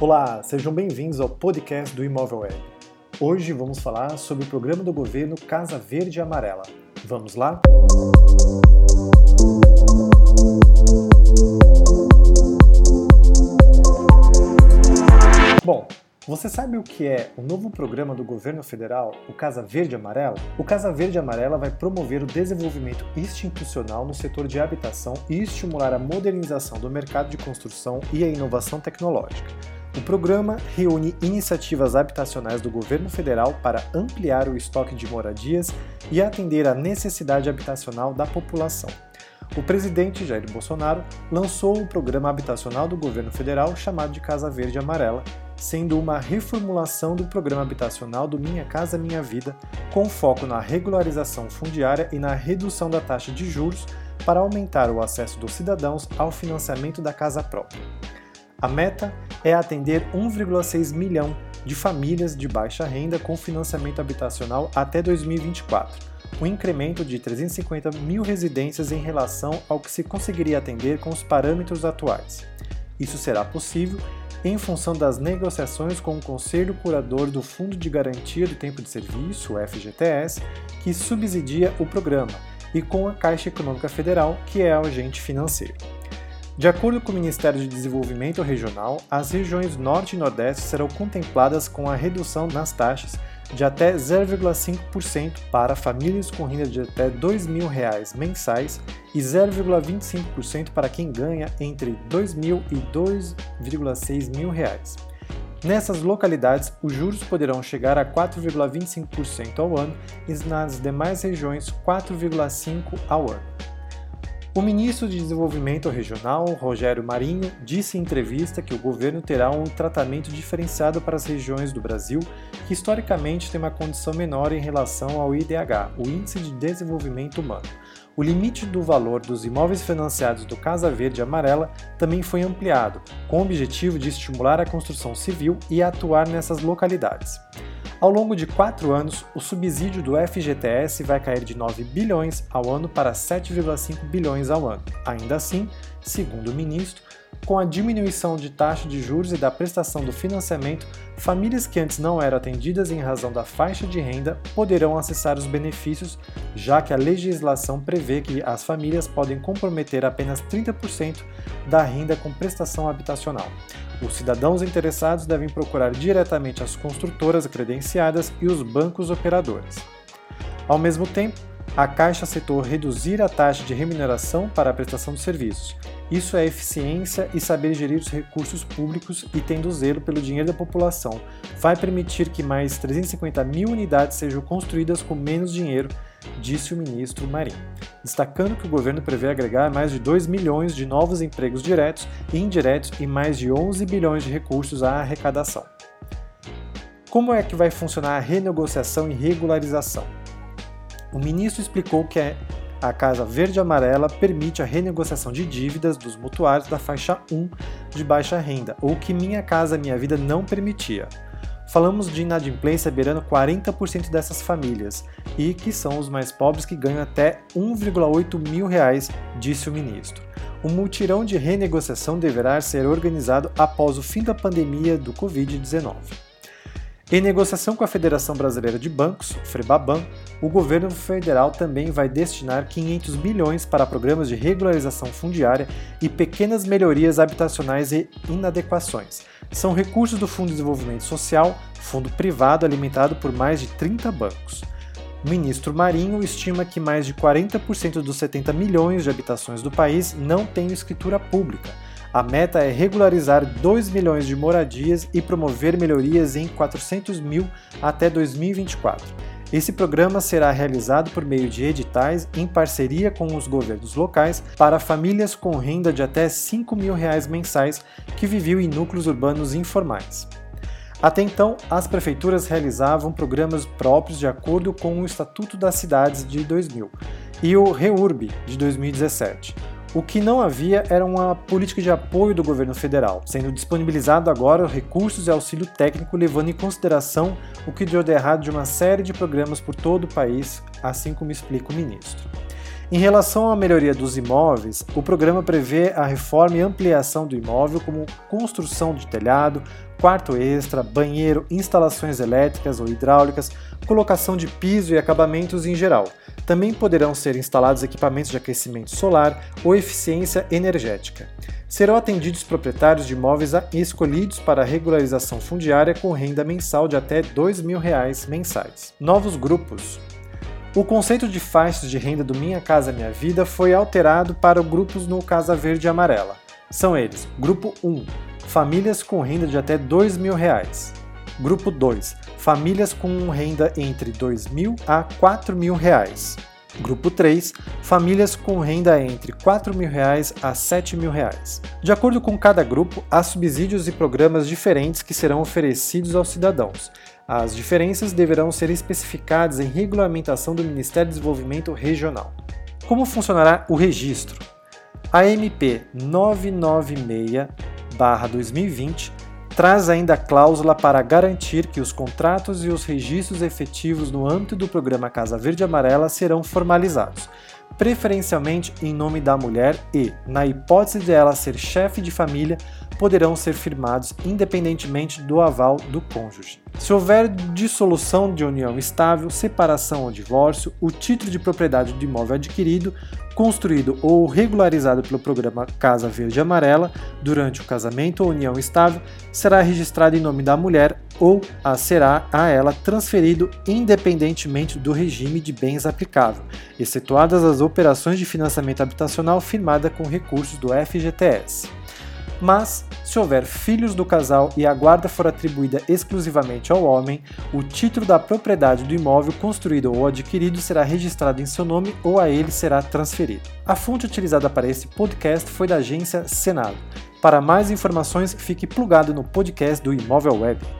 Olá, sejam bem-vindos ao podcast do Imóvel Web. Hoje vamos falar sobre o programa do governo Casa Verde e Amarela. Vamos lá? Bom, você sabe o que é o novo programa do governo federal, o Casa Verde Amarela? O Casa Verde Amarela vai promover o desenvolvimento institucional no setor de habitação e estimular a modernização do mercado de construção e a inovação tecnológica. O programa reúne iniciativas habitacionais do governo federal para ampliar o estoque de moradias e atender à necessidade habitacional da população. O presidente Jair Bolsonaro lançou o programa habitacional do governo federal chamado de Casa Verde Amarela, sendo uma reformulação do programa habitacional do Minha Casa Minha Vida, com foco na regularização fundiária e na redução da taxa de juros para aumentar o acesso dos cidadãos ao financiamento da casa própria. A meta é atender 1,6 milhão de famílias de baixa renda com financiamento habitacional até 2024, um incremento de 350 mil residências em relação ao que se conseguiria atender com os parâmetros atuais. Isso será possível em função das negociações com o Conselho Curador do Fundo de Garantia do Tempo de Serviço, o FGTS, que subsidia o programa, e com a Caixa Econômica Federal, que é a agente financeiro. De acordo com o Ministério de Desenvolvimento Regional, as regiões Norte e Nordeste serão contempladas com a redução nas taxas de até 0,5% para famílias com renda de até R$ 2.000 mensais e 0,25% para quem ganha entre R$ 2.000 e 2,6 mil reais. Nessas localidades, os juros poderão chegar a 4,25% ao ano e nas demais regiões 4,5% ao ano. O ministro de Desenvolvimento Regional, Rogério Marinho, disse em entrevista que o governo terá um tratamento diferenciado para as regiões do Brasil que historicamente têm uma condição menor em relação ao IDH, o Índice de Desenvolvimento Humano. O limite do valor dos imóveis financiados do Casa Verde Amarela também foi ampliado, com o objetivo de estimular a construção civil e atuar nessas localidades. Ao longo de quatro anos, o subsídio do FGTS vai cair de 9 bilhões ao ano para 7,5 bilhões ao ano. Ainda assim, segundo o ministro, com a diminuição de taxa de juros e da prestação do financiamento, famílias que antes não eram atendidas em razão da faixa de renda poderão acessar os benefícios, já que a legislação prevê que as famílias podem comprometer apenas 30% da renda com prestação habitacional. Os cidadãos interessados devem procurar diretamente as construtoras credenciadas e os bancos operadores. Ao mesmo tempo, a Caixa aceitou reduzir a taxa de remuneração para a prestação de serviços. Isso é eficiência e saber gerir os recursos públicos e tendo zelo pelo dinheiro da população. Vai permitir que mais 350 mil unidades sejam construídas com menos dinheiro, disse o ministro Marinho, destacando que o governo prevê agregar mais de 2 milhões de novos empregos diretos e indiretos e mais de 11 bilhões de recursos à arrecadação. Como é que vai funcionar a renegociação e regularização? O ministro explicou que a Casa Verde Amarela permite a renegociação de dívidas dos mutuários da faixa 1 de baixa renda, ou que Minha Casa Minha Vida não permitia. Falamos de inadimplência beirando 40% dessas famílias e que são os mais pobres que ganham até 1,8 mil reais, disse o ministro. O mutirão de renegociação deverá ser organizado após o fim da pandemia do Covid-19. Em negociação com a Federação Brasileira de Bancos, FREBABAN, o governo federal também vai destinar 500 bilhões para programas de regularização fundiária e pequenas melhorias habitacionais e inadequações. São recursos do Fundo de Desenvolvimento Social, fundo privado alimentado por mais de 30 bancos. O ministro Marinho estima que mais de 40% dos 70 milhões de habitações do país não têm escritura pública a meta é regularizar 2 milhões de moradias e promover melhorias em 400 mil até 2024. Esse programa será realizado por meio de editais em parceria com os governos locais para famílias com renda de até 5 mil reais mensais que viviam em núcleos urbanos informais. Até então, as prefeituras realizavam programas próprios de acordo com o Estatuto das Cidades de 2000 e o REURB de 2017. O que não havia era uma política de apoio do governo federal, sendo disponibilizado agora recursos e auxílio técnico levando em consideração o que deu de errado de uma série de programas por todo o país, assim como explica o ministro. Em relação à melhoria dos imóveis, o programa prevê a reforma e ampliação do imóvel, como construção de telhado, quarto extra, banheiro, instalações elétricas ou hidráulicas, colocação de piso e acabamentos em geral. Também poderão ser instalados equipamentos de aquecimento solar ou eficiência energética. Serão atendidos proprietários de imóveis escolhidos para regularização fundiária com renda mensal de até 2 mil reais mensais. Novos grupos. O conceito de faixas de renda do Minha Casa Minha Vida foi alterado para grupos no Casa Verde e Amarela. São eles: Grupo 1, famílias com renda de até 2 mil reais. Grupo 2, famílias com renda entre R$ 2 mil a 4 mil reais. Grupo 3, famílias com renda entre 4 mil reais a 7 mil reais. De acordo com cada grupo, há subsídios e programas diferentes que serão oferecidos aos cidadãos. As diferenças deverão ser especificadas em regulamentação do Ministério do Desenvolvimento Regional. Como funcionará o registro? A MP 996 2020 traz ainda a cláusula para garantir que os contratos e os registros efetivos no âmbito do programa Casa Verde Amarela serão formalizados, preferencialmente em nome da mulher e, na hipótese de ela ser chefe de família, poderão ser firmados independentemente do aval do cônjuge. Se houver dissolução de união estável, separação ou divórcio, o título de propriedade do imóvel adquirido, construído ou regularizado pelo programa Casa Verde Amarela durante o casamento ou união estável será registrado em nome da mulher ou a será a ela transferido independentemente do regime de bens aplicável, excetuadas as operações de financiamento habitacional firmada com recursos do FGTS mas se houver filhos do casal e a guarda for atribuída exclusivamente ao homem, o título da propriedade do imóvel construído ou adquirido será registrado em seu nome ou a ele será transferido. A fonte utilizada para esse podcast foi da agência Senado. Para mais informações, fique plugado no podcast do Imóvel Web.